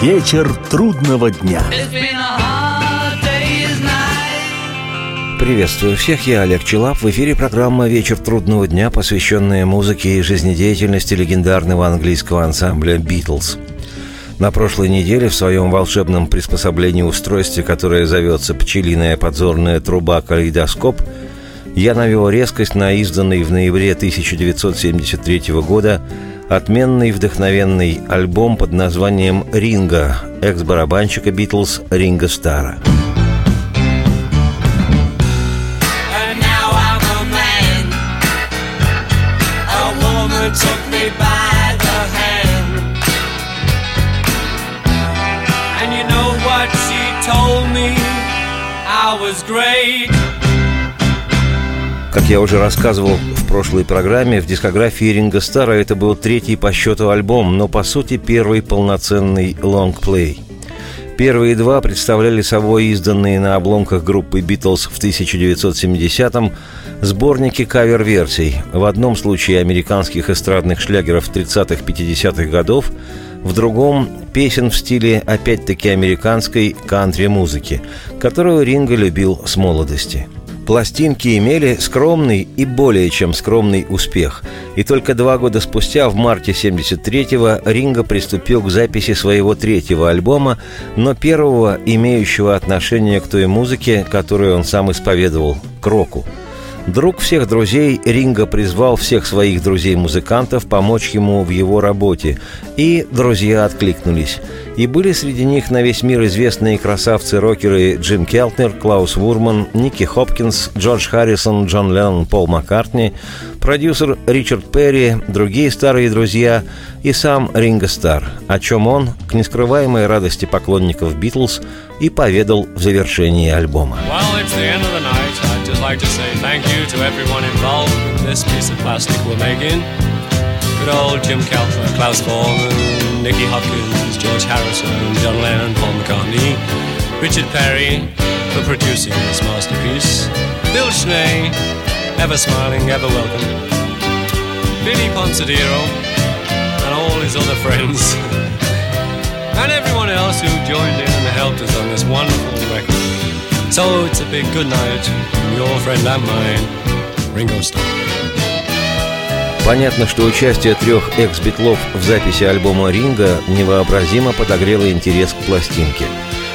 Вечер трудного дня. Приветствую всех, я Олег Челап. В эфире программа «Вечер трудного дня», посвященная музыке и жизнедеятельности легендарного английского ансамбля «Битлз». На прошлой неделе в своем волшебном приспособлении устройстве, которое зовется «Пчелиная подзорная труба калейдоскоп», я навел резкость на изданный в ноябре 1973 года отменный вдохновенный альбом под названием «Ринга» экс-барабанщика «Битлз» Ринга Стара. great. Как я уже рассказывал в прошлой программе, в дискографии Ринга Стара это был третий по счету альбом, но по сути первый полноценный лонгплей. Первые два представляли собой изданные на обломках группы «Битлз» в 1970-м сборники кавер-версий, в одном случае американских эстрадных шлягеров 30-50-х годов, в другом – песен в стиле, опять-таки, американской кантри-музыки, которую Ринго любил с молодости – Пластинки имели скромный и более чем скромный успех. И только два года спустя, в марте 73-го, Ринго приступил к записи своего третьего альбома, но первого, имеющего отношение к той музыке, которую он сам исповедовал – к року – Друг всех друзей Ринга призвал всех своих друзей-музыкантов помочь ему в его работе, и друзья откликнулись. И были среди них на весь мир известные красавцы-рокеры Джим Келтнер, Клаус Вурман, Ники Хопкинс, Джордж Харрисон, Джон Леннон, Пол Маккартни, продюсер Ричард Перри, другие старые друзья и сам Ринго Стар, о чем он, к нескрываемой радости поклонников «Битлз», и поведал в завершении альбома. Well, like to say thank you to everyone involved in this piece of plastic we're making. Good old Jim Calfer, Klaus Foreman, Nicky Hopkins, George Harrison, John Lennon, Paul McCartney, Richard Perry for producing this masterpiece, Bill Schnee, ever smiling, ever welcome, Vinnie Ponsadero, and all his other friends, and everyone else who joined in and helped us on this wonderful record. So it's a big good night your friend and mine, Ringo Starr. Понятно, что участие трех экс-битлов в записи альбома «Ринга» невообразимо подогрело интерес к пластинке.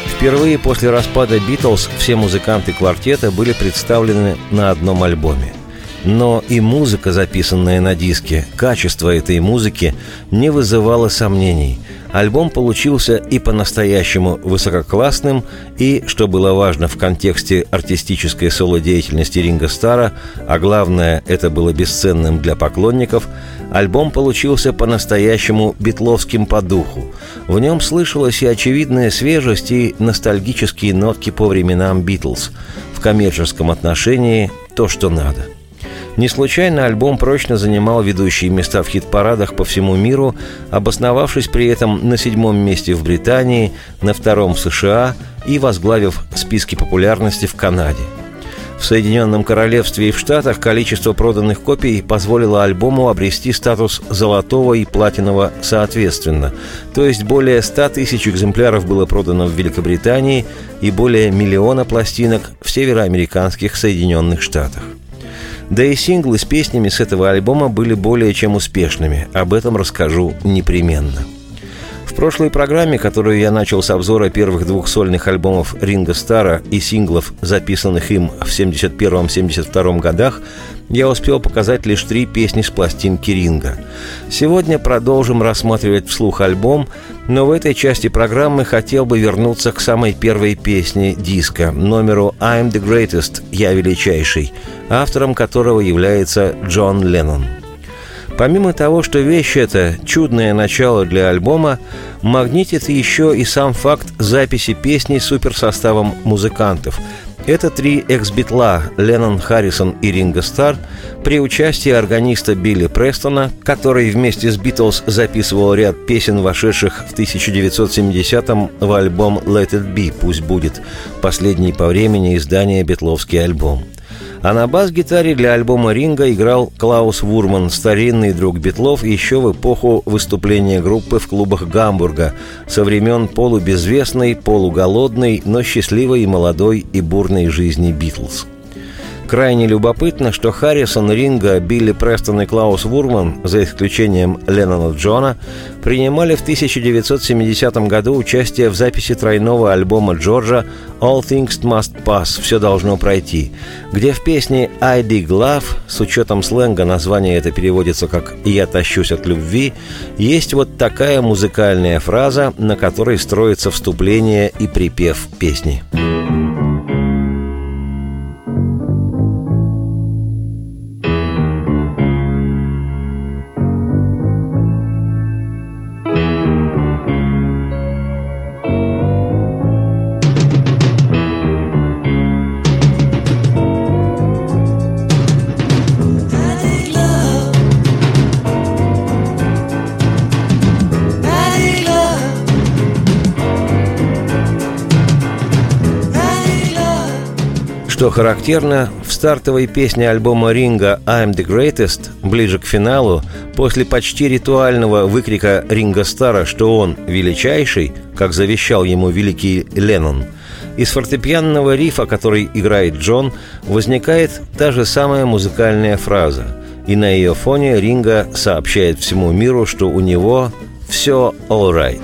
Впервые после распада «Битлз» все музыканты квартета были представлены на одном альбоме – но и музыка, записанная на диске, качество этой музыки не вызывало сомнений. Альбом получился и по-настоящему высококлассным, и, что было важно в контексте артистической соло-деятельности Ринга Стара, а главное, это было бесценным для поклонников, альбом получился по-настоящему битловским по духу. В нем слышалась и очевидная свежесть, и ностальгические нотки по временам Битлз. В коммерческом отношении то, что надо – не случайно альбом прочно занимал ведущие места в хит-парадах по всему миру, обосновавшись при этом на седьмом месте в Британии, на втором в США и возглавив списки популярности в Канаде. В Соединенном Королевстве и в Штатах количество проданных копий позволило альбому обрести статус золотого и платинового соответственно. То есть более 100 тысяч экземпляров было продано в Великобритании и более миллиона пластинок в североамериканских Соединенных Штатах. Да и синглы с песнями с этого альбома были более чем успешными. Об этом расскажу непременно. В прошлой программе, которую я начал с обзора первых двух сольных альбомов Ринга Стара и синглов, записанных им в 71-72 годах, я успел показать лишь три песни с пластинки Ринга. Сегодня продолжим рассматривать вслух альбом, но в этой части программы хотел бы вернуться к самой первой песне диска, номеру «I'm the Greatest» – «Я величайший», автором которого является Джон Леннон. Помимо того, что вещь эта – чудное начало для альбома, магнитит еще и сам факт записи песни суперсоставом музыкантов. Это три экс-битла – Леннон, Харрисон и Ринго Стар при участии органиста Билли Престона, который вместе с Битлз записывал ряд песен, вошедших в 1970-м в альбом «Let It Be» – «Пусть будет» – последний по времени издания битловский альбом – А на бас-гитаре для альбома Ринга играл Клаус Вурман, старинный друг Битлов еще в эпоху выступления группы в клубах Гамбурга со времен полубезвестной, полуголодной, но счастливой и молодой и бурной жизни Битлз. Крайне любопытно, что Харрисон, Ринга, Билли Престон и Клаус Вурман, за исключением Леннона Джона, принимали в 1970 году участие в записи тройного альбома Джорджа «All Things Must Pass» «Все должно пройти», где в песне «I Dig Love» с учетом сленга название это переводится как «Я тащусь от любви», есть вот такая музыкальная фраза, на которой строится вступление и припев песни. Что характерно, в стартовой песне альбома Ринга «I'm the Greatest» ближе к финалу, после почти ритуального выкрика Ринга Стара, что он величайший, как завещал ему великий Леннон, из фортепианного рифа, который играет Джон, возникает та же самая музыкальная фраза. И на ее фоне Ринга сообщает всему миру, что у него все all right.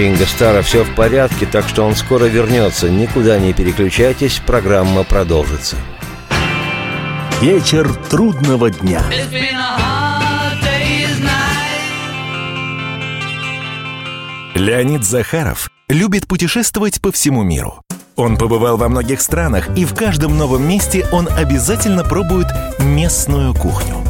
Ринга Стара все в порядке, так что он скоро вернется. Никуда не переключайтесь, программа продолжится. Вечер трудного дня. Леонид Захаров любит путешествовать по всему миру. Он побывал во многих странах, и в каждом новом месте он обязательно пробует местную кухню –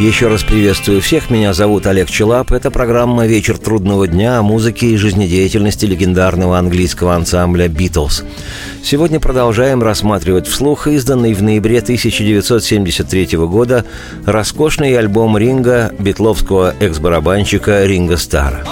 Еще раз приветствую всех. Меня зовут Олег Челап. Это программа «Вечер трудного дня» о музыке и жизнедеятельности легендарного английского ансамбля «Битлз». Сегодня продолжаем рассматривать вслух изданный в ноябре 1973 года роскошный альбом Ринга битловского экс-барабанщика Ринга Стара.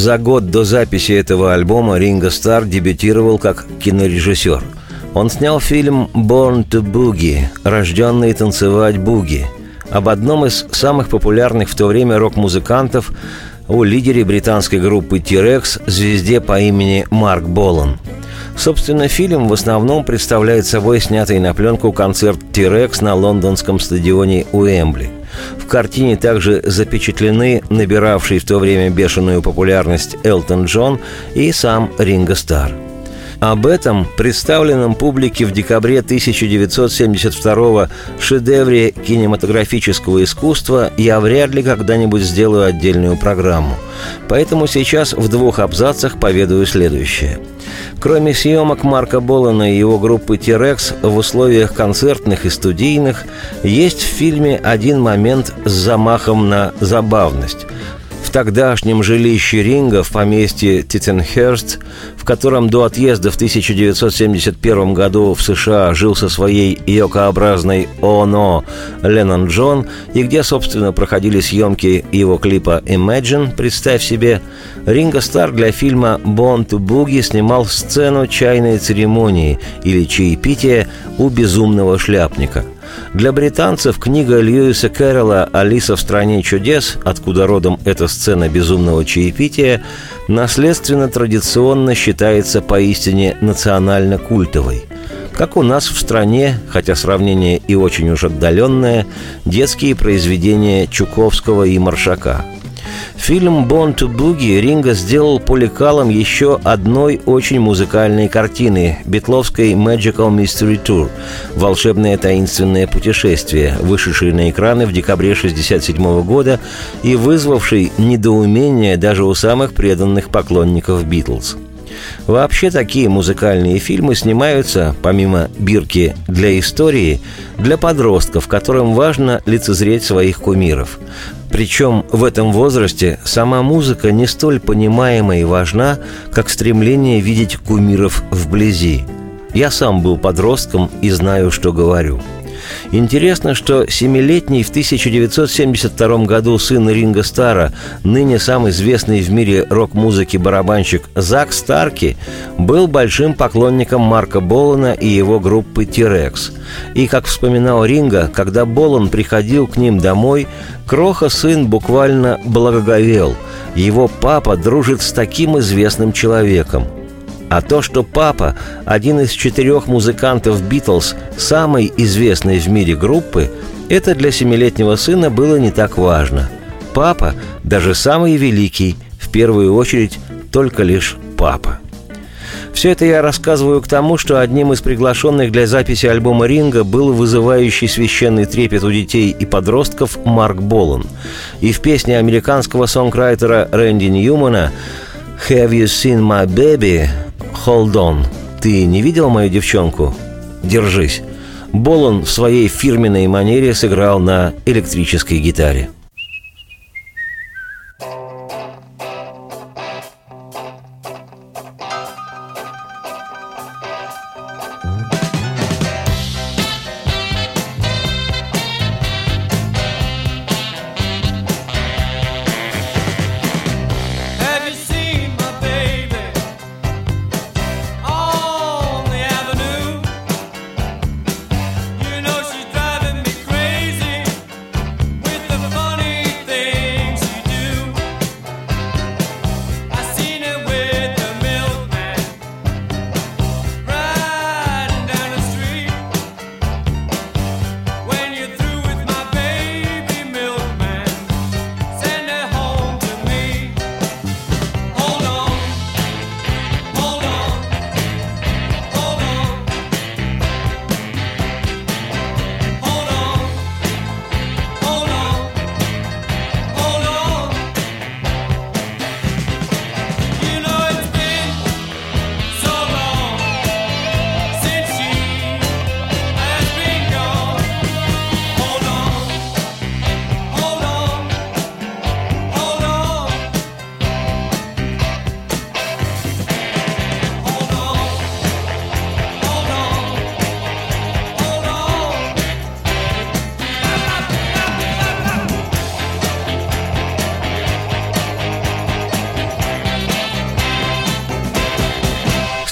За год до записи этого альбома Ринго Стар дебютировал как кинорежиссер. Он снял фильм «Born to Boogie» «Рожденный танцевать буги», об одном из самых популярных в то время рок-музыкантов, о лидере британской группы T-Rex, звезде по имени Марк Болан. Собственно, фильм в основном представляет собой снятый на пленку концерт T-Rex на лондонском стадионе Уэмбли – в картине также запечатлены набиравший в то время бешеную популярность Элтон Джон и сам Ринго Стар. Об этом, представленном публике в декабре 1972 шедевре кинематографического искусства, я вряд ли когда-нибудь сделаю отдельную программу. Поэтому сейчас в двух абзацах поведаю следующее. Кроме съемок Марка Болана и его группы «Тирекс» в условиях концертных и студийных, есть в фильме один момент с замахом на забавность – в тогдашнем жилище Ринга в поместье Титтенхерст, в котором до отъезда в 1971 году в США жил со своей йокообразной ОНО Леннон Джон, и где, собственно, проходили съемки его клипа «Imagine», представь себе, Ринга Стар для фильма «Born to Boogie» снимал сцену чайной церемонии или чаепития у безумного шляпника – для британцев книга Льюиса Кэрролла «Алиса в стране чудес», откуда родом эта сцена безумного чаепития, наследственно традиционно считается поистине национально-культовой. Как у нас в стране, хотя сравнение и очень уж отдаленное, детские произведения Чуковского и Маршака – Фильм «Born to Boogie» Ринга сделал по лекалам еще одной очень музыкальной картины – битловской «Magical Mystery Tour» – «Волшебное таинственное путешествие», вышедшей на экраны в декабре 1967 года и вызвавшей недоумение даже у самых преданных поклонников «Битлз». Вообще такие музыкальные фильмы снимаются, помимо бирки для истории, для подростков, которым важно лицезреть своих кумиров. Причем в этом возрасте сама музыка не столь понимаема и важна, как стремление видеть кумиров вблизи. Я сам был подростком и знаю, что говорю – Интересно, что семилетний в 1972 году сын Ринга Стара, ныне самый известный в мире рок-музыки барабанщик Зак Старки, был большим поклонником Марка Болана и его группы «Тирекс». И, как вспоминал Ринга, когда Болан приходил к ним домой, Кроха-сын буквально благоговел. Его папа дружит с таким известным человеком – а то, что папа, один из четырех музыкантов «Битлз», самой известной в мире группы, это для семилетнего сына было не так важно. Папа, даже самый великий, в первую очередь, только лишь папа. Все это я рассказываю к тому, что одним из приглашенных для записи альбома «Ринга» был вызывающий священный трепет у детей и подростков Марк Болан. И в песне американского сонграйтера Рэнди Ньюмана «Have you seen my baby?» «Hold on». «Ты не видел мою девчонку?» «Держись». Болон в своей фирменной манере сыграл на электрической гитаре –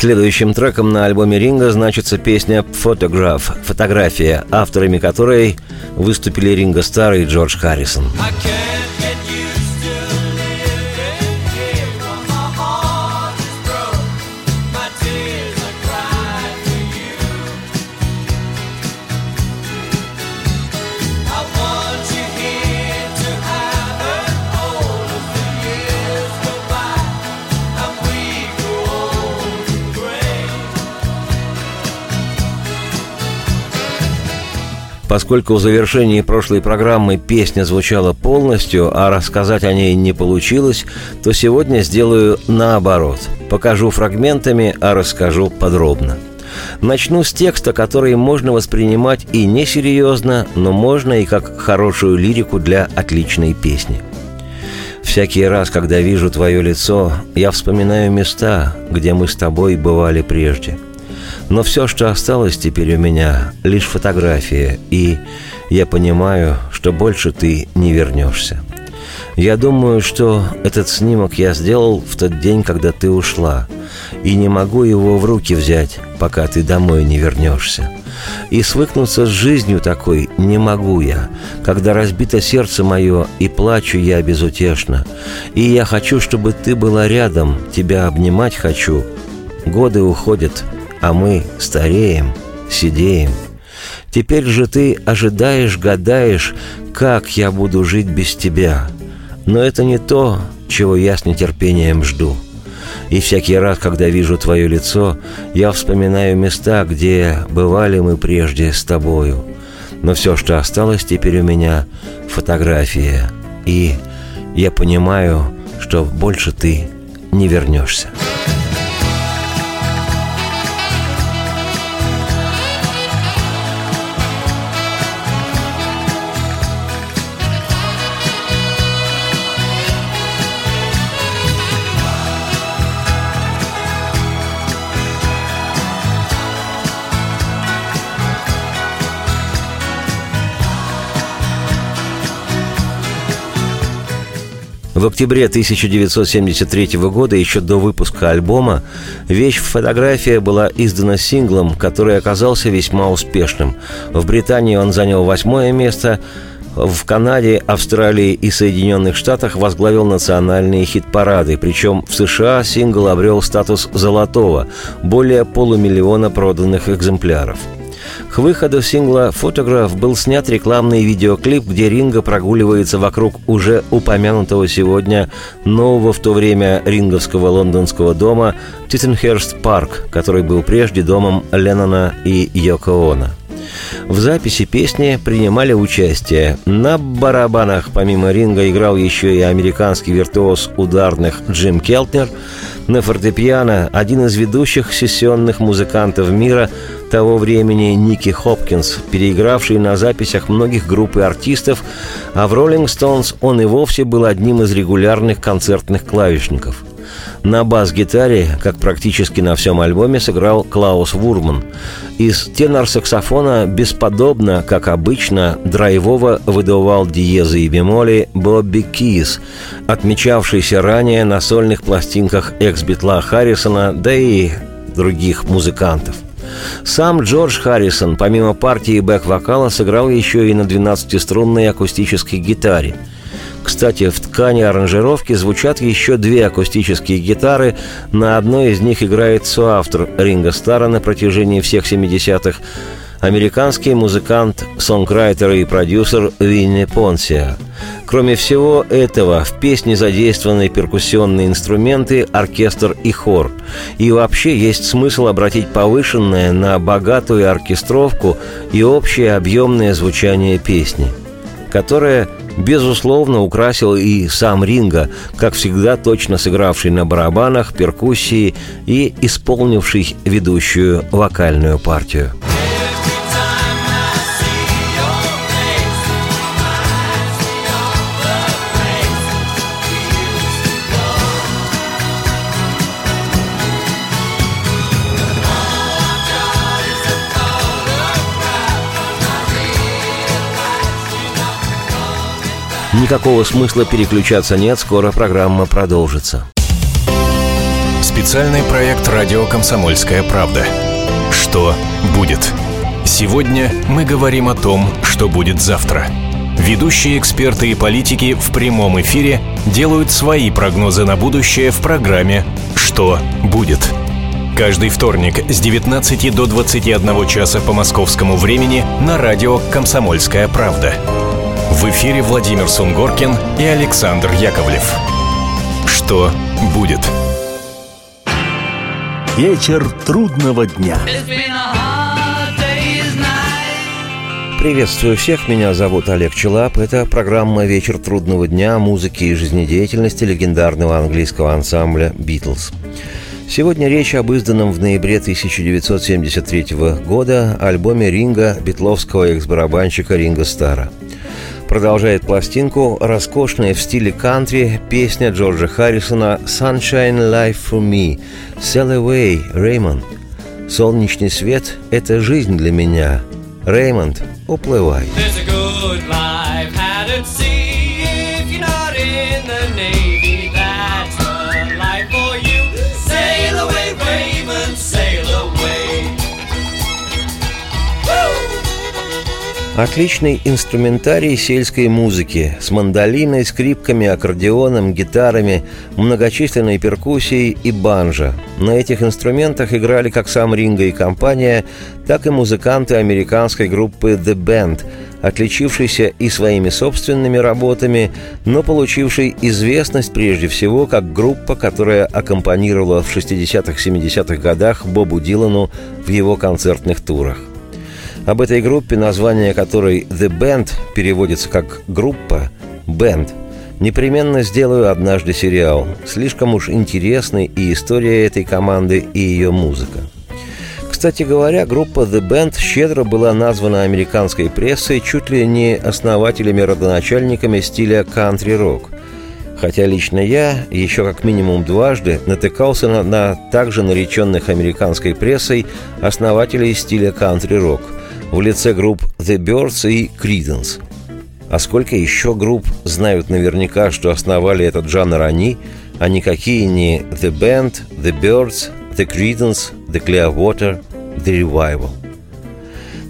Следующим треком на альбоме Ринга значится песня «Photograph» – «Фотография», авторами которой выступили Ринга Стар и Джордж Харрисон. Поскольку в завершении прошлой программы песня звучала полностью, а рассказать о ней не получилось, то сегодня сделаю наоборот. Покажу фрагментами, а расскажу подробно. Начну с текста, который можно воспринимать и несерьезно, но можно и как хорошую лирику для отличной песни. Всякий раз, когда вижу твое лицо, я вспоминаю места, где мы с тобой бывали прежде – но все, что осталось теперь у меня, лишь фотография, и я понимаю, что больше ты не вернешься. Я думаю, что этот снимок я сделал в тот день, когда ты ушла, и не могу его в руки взять, пока ты домой не вернешься. И свыкнуться с жизнью такой не могу я, когда разбито сердце мое, и плачу я безутешно. И я хочу, чтобы ты была рядом, тебя обнимать хочу. Годы уходят, а мы стареем, сидеем. Теперь же ты ожидаешь, гадаешь, как я буду жить без тебя. Но это не то, чего я с нетерпением жду. И всякий раз, когда вижу твое лицо, я вспоминаю места, где бывали мы прежде с тобою. Но все, что осталось теперь у меня — фотография. И я понимаю, что больше ты не вернешься. В октябре 1973 года, еще до выпуска альбома, вещь «Фотография» была издана синглом, который оказался весьма успешным. В Британии он занял восьмое место, в Канаде, Австралии и Соединенных Штатах возглавил национальные хит-парады, причем в США сингл обрел статус золотого, более полумиллиона проданных экземпляров – к выходу сингла «Фотограф» был снят рекламный видеоклип, где Ринго прогуливается вокруг уже упомянутого сегодня нового в то время ринговского лондонского дома Титтенхерст Парк, который был прежде домом Леннона и Йоко Оно. В записи песни принимали участие. На барабанах помимо Ринго играл еще и американский виртуоз ударных Джим Келтнер. На фортепиано один из ведущих сессионных музыкантов мира того времени Ники Хопкинс, переигравший на записях многих групп и артистов, а в «Роллинг Стоунс» он и вовсе был одним из регулярных концертных клавишников – на бас-гитаре, как практически на всем альбоме, сыграл Клаус Вурман. Из тенор-саксофона бесподобно, как обычно, драйвово выдувал диезы и бемоли Бобби Кис, отмечавшийся ранее на сольных пластинках экс-битла Харрисона, да и других музыкантов. Сам Джордж Харрисон, помимо партии бэк-вокала, сыграл еще и на 12-струнной акустической гитаре – кстати, в ткани аранжировки звучат еще две акустические гитары. На одной из них играет соавтор Ринга Стара на протяжении всех 70-х американский музыкант, сонграйтер и продюсер Винни Понсия. Кроме всего этого, в песне задействованы перкуссионные инструменты, оркестр и хор. И вообще есть смысл обратить повышенное на богатую оркестровку и общее объемное звучание песни, которое безусловно, украсил и сам Ринга, как всегда точно сыгравший на барабанах, перкуссии и исполнивший ведущую вокальную партию. Никакого смысла переключаться нет, скоро программа продолжится. Специальный проект «Радио Комсомольская правда». Что будет? Сегодня мы говорим о том, что будет завтра. Ведущие эксперты и политики в прямом эфире делают свои прогнозы на будущее в программе «Что будет?». Каждый вторник с 19 до 21 часа по московскому времени на радио «Комсомольская правда». В эфире Владимир Сунгоркин и Александр Яковлев. Что будет? Вечер трудного дня. Приветствую всех, меня зовут Олег Челап. Это программа «Вечер трудного дня» музыки и жизнедеятельности легендарного английского ансамбля «Битлз». Сегодня речь об изданном в ноябре 1973 года альбоме Ринга битловского экс-барабанщика Ринга Стара. Продолжает пластинку роскошная в стиле кантри песня Джорджа Харрисона «Sunshine Life for Me» «Sail away, Raymond». «Солнечный свет – это жизнь для меня», Реймонд, уплывай. Отличный инструментарий сельской музыки с мандолиной, скрипками, аккордеоном, гитарами, многочисленной перкуссией и банджо. На этих инструментах играли как сам Ринго и компания, так и музыканты американской группы The Band, отличившейся и своими собственными работами, но получившей известность прежде всего как группа, которая аккомпанировала в 60-70-х годах Бобу Дилану в его концертных турах. Об этой группе, название которой «The Band» переводится как «группа», «Band», непременно сделаю однажды сериал. Слишком уж интересной и история этой команды, и ее музыка. Кстати говоря, группа The Band щедро была названа американской прессой чуть ли не основателями-родоначальниками стиля кантри-рок. Хотя лично я еще как минимум дважды натыкался на, на также нареченных американской прессой основателей стиля кантри-рок – в лице групп The Birds и Creedence. А сколько еще групп знают наверняка, что основали этот жанр они, а никакие не The Band, The Birds, The Creedence, The Clearwater, The Revival.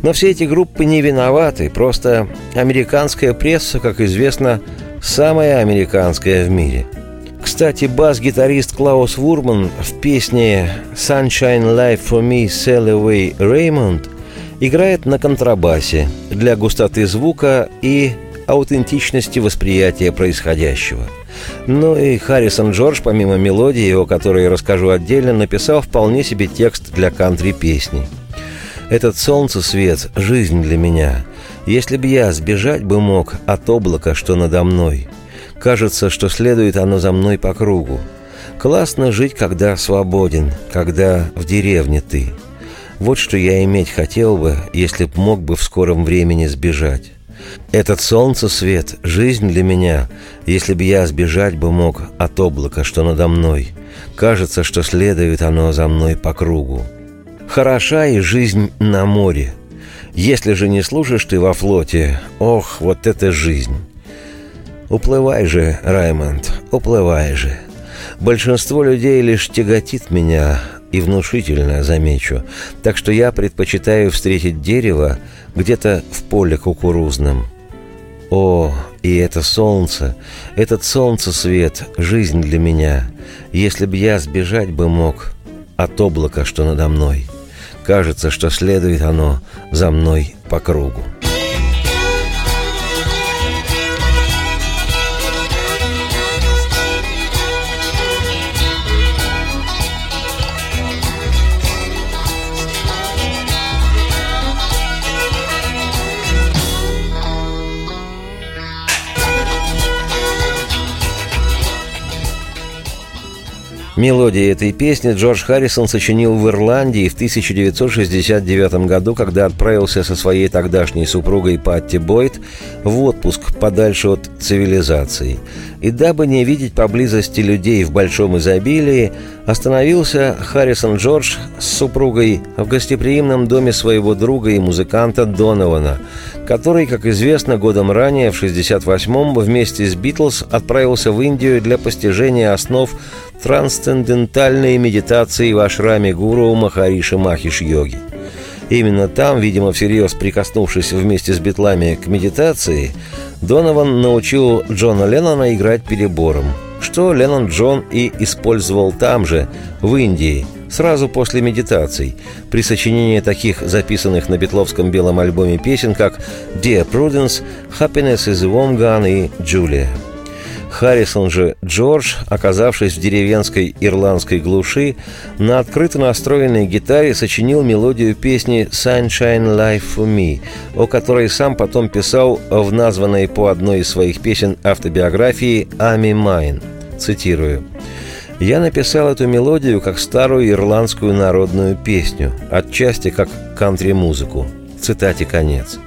Но все эти группы не виноваты, просто американская пресса, как известно, самая американская в мире. Кстати, бас-гитарист Клаус Вурман в песне «Sunshine Life for Me, Sail Away Raymond» играет на контрабасе для густоты звука и аутентичности восприятия происходящего. Ну и Харрисон Джордж, помимо мелодии, о которой я расскажу отдельно, написал вполне себе текст для кантри-песни. «Этот солнце свет – жизнь для меня. Если б я сбежать бы мог от облака, что надо мной. Кажется, что следует оно за мной по кругу. Классно жить, когда свободен, когда в деревне ты». Вот что я иметь хотел бы, если б мог бы в скором времени сбежать. Этот солнце свет, жизнь для меня, если бы я сбежать бы мог от облака, что надо мной. Кажется, что следует оно за мной по кругу. Хороша и жизнь на море. Если же не служишь ты во флоте, ох, вот это жизнь. Уплывай же, Раймонд, уплывай же. Большинство людей лишь тяготит меня, и внушительно, замечу. Так что я предпочитаю встретить дерево где-то в поле кукурузном. О, и это солнце, этот солнце свет, жизнь для меня. Если б я сбежать бы мог от облака, что надо мной. Кажется, что следует оно за мной по кругу. Мелодии этой песни Джордж Харрисон сочинил в Ирландии в 1969 году, когда отправился со своей тогдашней супругой Патти Бойт в отпуск подальше от цивилизации. И дабы не видеть поблизости людей в большом изобилии, остановился Харрисон Джордж с супругой в гостеприимном доме своего друга и музыканта Донована, который, как известно, годом ранее, в 1968-м, вместе с Битлз отправился в Индию для постижения основ трансцендентальной медитации в ашраме гуру Махариши Махиш йоги. Именно там, видимо, всерьез прикоснувшись вместе с битлами к медитации, Донован научил Джона Леннона играть перебором, что Леннон Джон и использовал там же, в Индии – сразу после медитаций, при сочинении таких записанных на Бетловском белом альбоме песен, как «Dear Prudence», «Happiness is a Warm Gun» и «Julia». Харрисон же Джордж, оказавшись в деревенской ирландской глуши, на открыто настроенной гитаре сочинил мелодию песни «Sunshine Life for Me», о которой сам потом писал в названной по одной из своих песен автобиографии «Ами Майн». Цитирую. Я написал эту мелодию как старую ирландскую народную песню, отчасти как кантри-музыку. Цитате конец.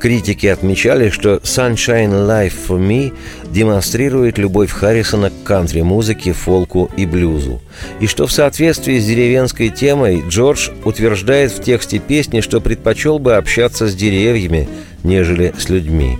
Критики отмечали, что «Sunshine Life for Me» демонстрирует любовь Харрисона к кантри-музыке, фолку и блюзу. И что в соответствии с деревенской темой Джордж утверждает в тексте песни, что предпочел бы общаться с деревьями, нежели с людьми.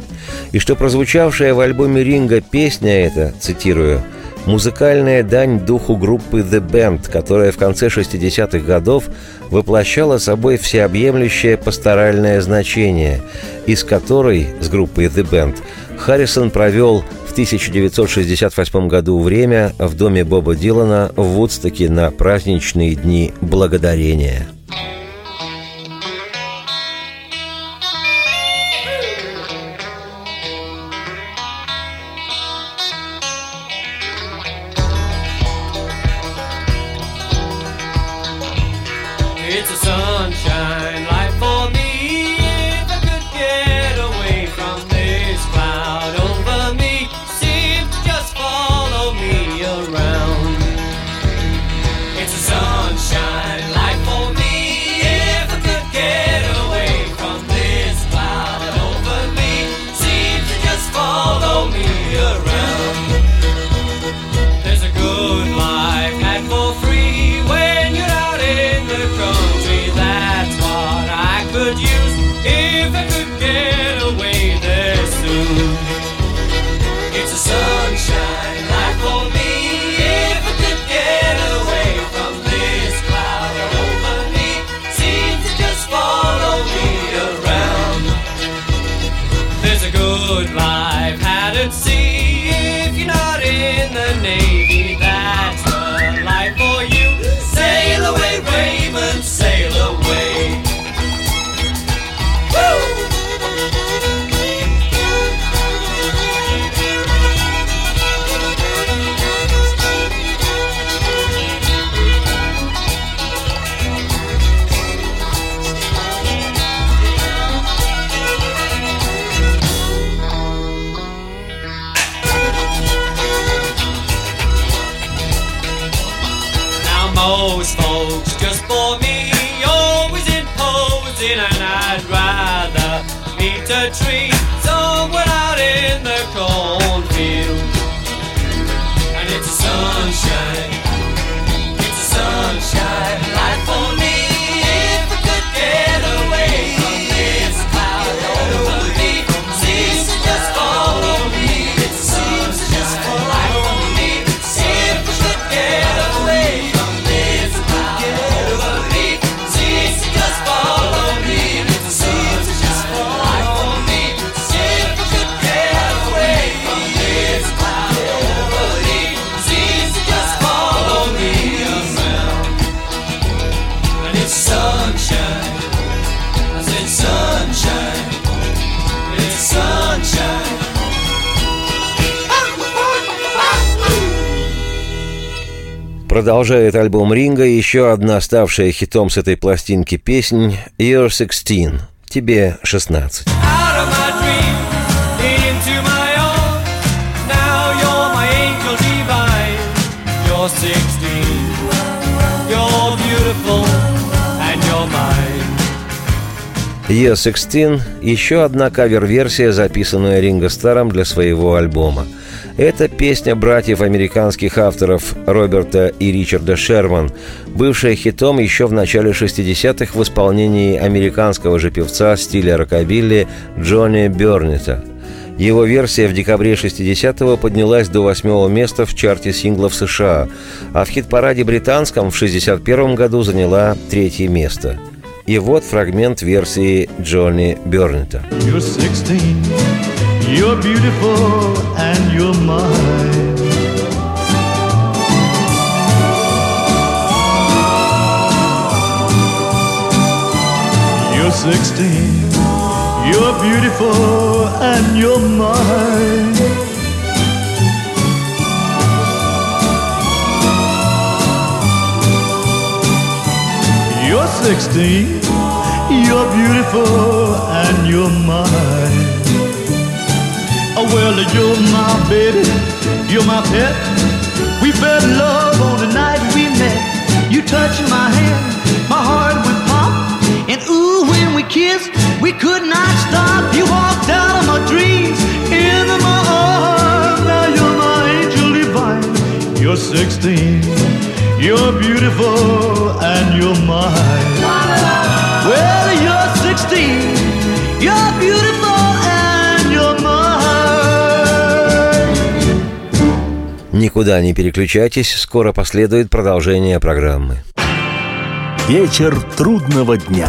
И что прозвучавшая в альбоме Ринга песня эта, цитирую, музыкальная дань духу группы The Band, которая в конце 60-х годов воплощала собой всеобъемлющее пасторальное значение, из которой с группой The Band Харрисон провел в 1968 году время в доме Боба Дилана в Вудстоке на праздничные дни Благодарения. Продолжает альбом Ринга еще одна ставшая хитом с этой пластинки песнь «You're 16» – «Тебе 16». Year 16 – еще одна кавер-версия, записанная Ринго Старом для своего альбома – это песня братьев американских авторов Роберта и Ричарда Шерман, бывшая хитом еще в начале 60-х в исполнении американского же певца стиля рокобилли Джонни Бернита. Его версия в декабре 60-го поднялась до восьмого места в чарте синглов США, а в хит-параде британском в 61 году заняла третье место. И вот фрагмент версии Джонни Бернита. You're You're beautiful and you're mine. You're 16, you're beautiful and you're mine. You're 16, you're beautiful and you're mine. Well, you're my baby, you're my pet. We fell in love on the night we met. You touched my hand, my heart would pop. And ooh, when we kissed, we could not stop. You walked out of my dreams, into my arms. Now you're my angel divine. You're 16, you're beautiful, and you're mine. Никуда не переключайтесь, скоро последует продолжение программы. Вечер трудного дня.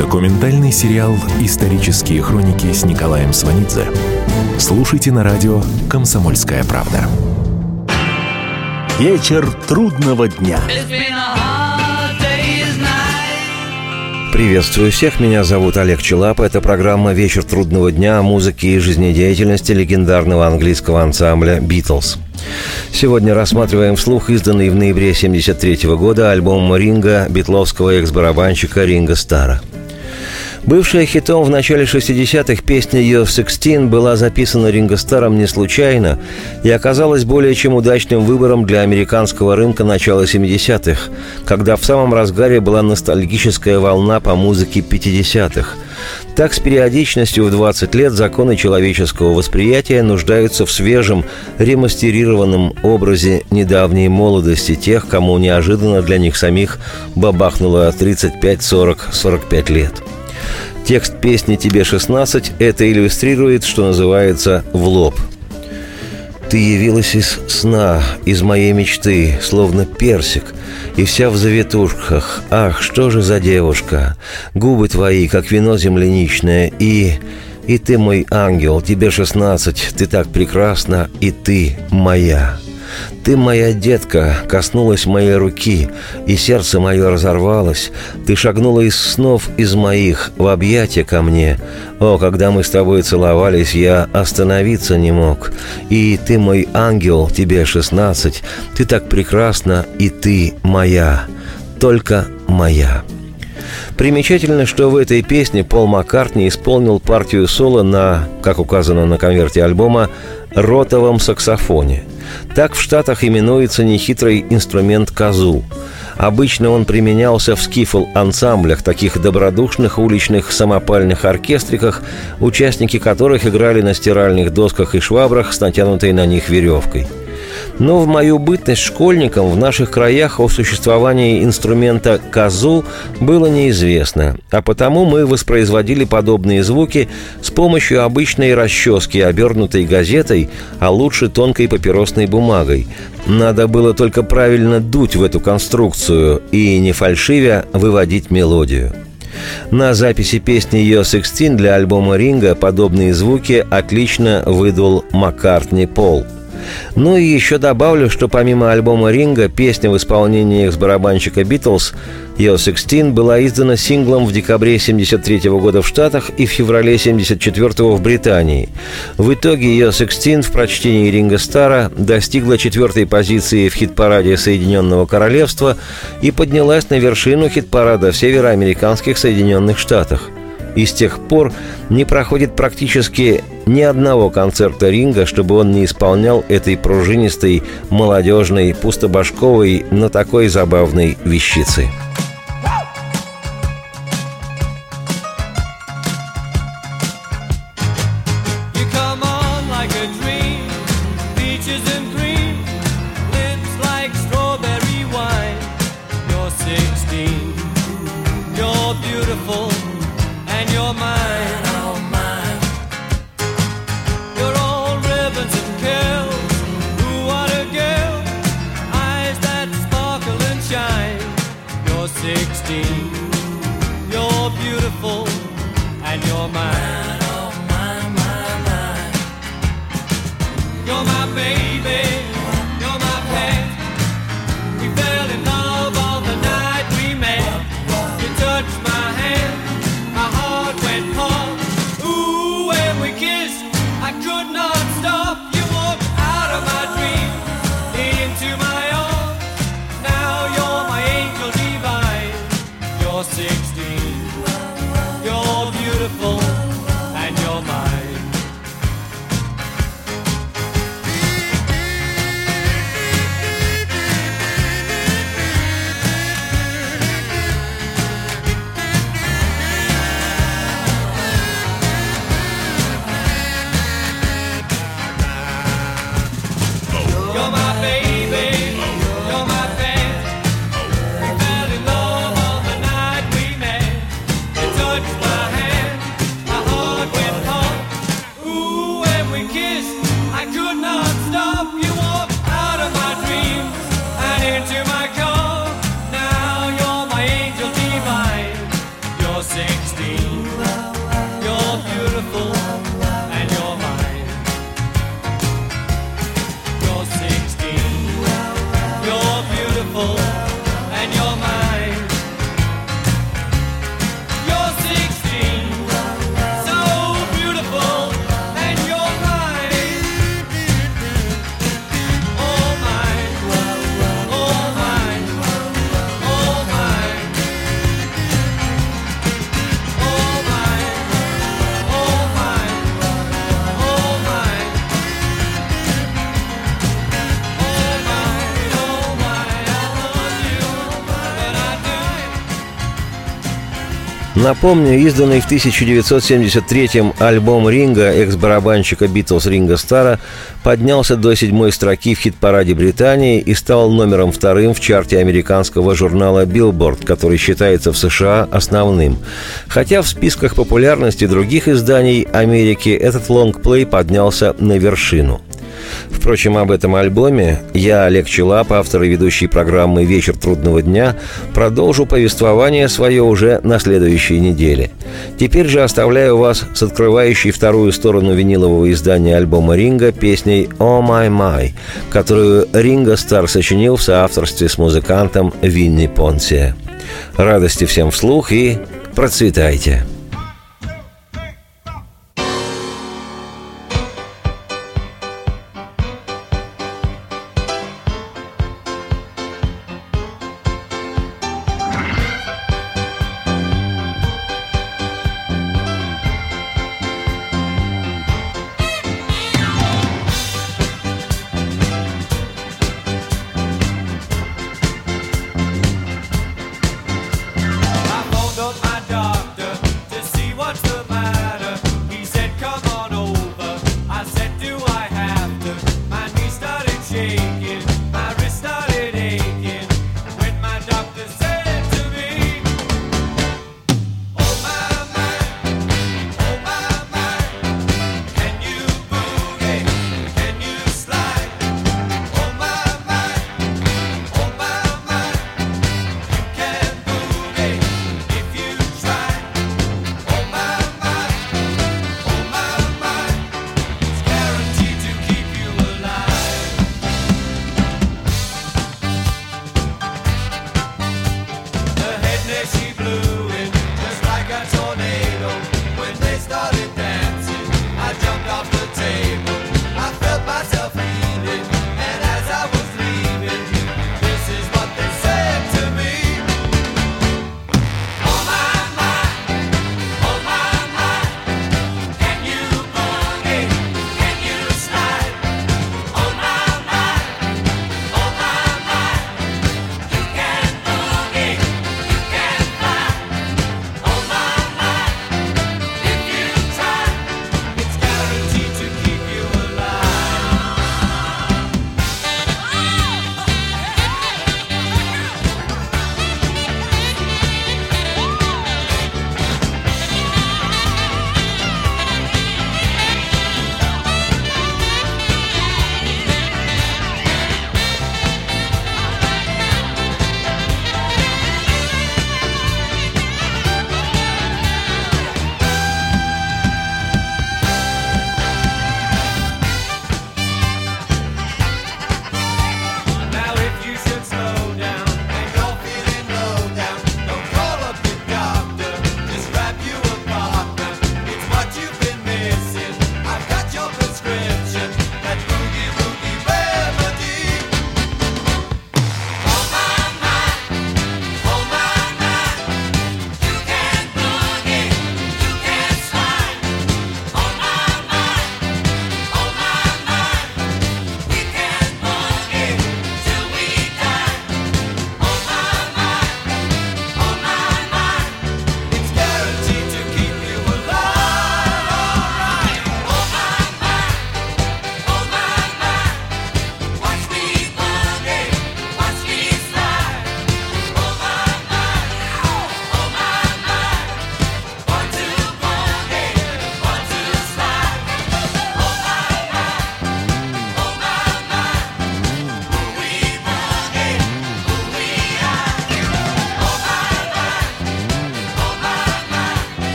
Документальный сериал «Исторические хроники» с Николаем Сванидзе. Слушайте на радио «Комсомольская правда». Вечер трудного дня. Приветствую всех, меня зовут Олег Челап. Это программа «Вечер трудного дня» о музыке и жизнедеятельности легендарного английского ансамбля «Битлз». Сегодня рассматриваем вслух изданный в ноябре 1973 года альбом Ринга битловского экс-барабанщика Ринга Стара – Бывшая хитом в начале 60-х песня «You're 16» была записана Ринго Старом не случайно и оказалась более чем удачным выбором для американского рынка начала 70-х, когда в самом разгаре была ностальгическая волна по музыке 50-х. Так, с периодичностью в 20 лет законы человеческого восприятия нуждаются в свежем, ремастерированном образе недавней молодости тех, кому неожиданно для них самих бабахнуло 35, 40, 45 лет – Текст песни «Тебе 16» это иллюстрирует, что называется, в лоб. Ты явилась из сна, из моей мечты, словно персик, и вся в завитушках. Ах, что же за девушка! Губы твои, как вино земляничное, и... И ты мой ангел, тебе шестнадцать, ты так прекрасна, и ты моя. Ты, моя детка, коснулась моей руки, и сердце мое разорвалось. Ты шагнула из снов из моих в объятия ко мне. О, когда мы с тобой целовались, я остановиться не мог. И ты, мой ангел, тебе шестнадцать. Ты так прекрасна, и ты моя. Только моя. Примечательно, что в этой песне Пол Маккартни исполнил партию соло на, как указано на конверте альбома, ротовом саксофоне. Так в Штатах именуется нехитрый инструмент казу. Обычно он применялся в скифл-ансамблях, таких добродушных уличных самопальных оркестриках, участники которых играли на стиральных досках и швабрах с натянутой на них веревкой – но в мою бытность школьником в наших краях о существовании инструмента «козу» было неизвестно, а потому мы воспроизводили подобные звуки с помощью обычной расчески, обернутой газетой, а лучше тонкой папиросной бумагой. Надо было только правильно дуть в эту конструкцию и, не фальшивя, выводить мелодию. На записи песни «Yo 16» для альбома «Ринга» подобные звуки отлично выдул Маккартни Пол – ну и еще добавлю, что помимо альбома «Ринга», песня в исполнении экс-барабанщика «Битлз» «Yo 16» была издана синглом в декабре 1973 года в Штатах и в феврале 1974 в Британии. В итоге «Yo 16» в прочтении Ринга Стара достигла четвертой позиции в хит-параде Соединенного Королевства и поднялась на вершину хит-парада в североамериканских Соединенных Штатах – и с тех пор не проходит практически ни одного концерта ринга, чтобы он не исполнял этой пружинистой, молодежной, пустобашковой, но такой забавной вещицы. Напомню, изданный в 1973-м альбом Ринга экс-барабанщика Битлз Ринга Стара поднялся до седьмой строки в хит-параде Британии и стал номером вторым в чарте американского журнала Billboard, который считается в США основным. Хотя в списках популярности других изданий Америки этот лонгплей поднялся на вершину. Впрочем, об этом альбоме я, Олег Челап, автор и ведущий программы «Вечер трудного дня», продолжу повествование свое уже на следующей неделе. Теперь же оставляю вас с открывающей вторую сторону винилового издания альбома Ринга песней «Oh My My», которую Ринго Стар сочинил в соавторстве с музыкантом Винни Понсия. Радости всем вслух и процветайте! shaking.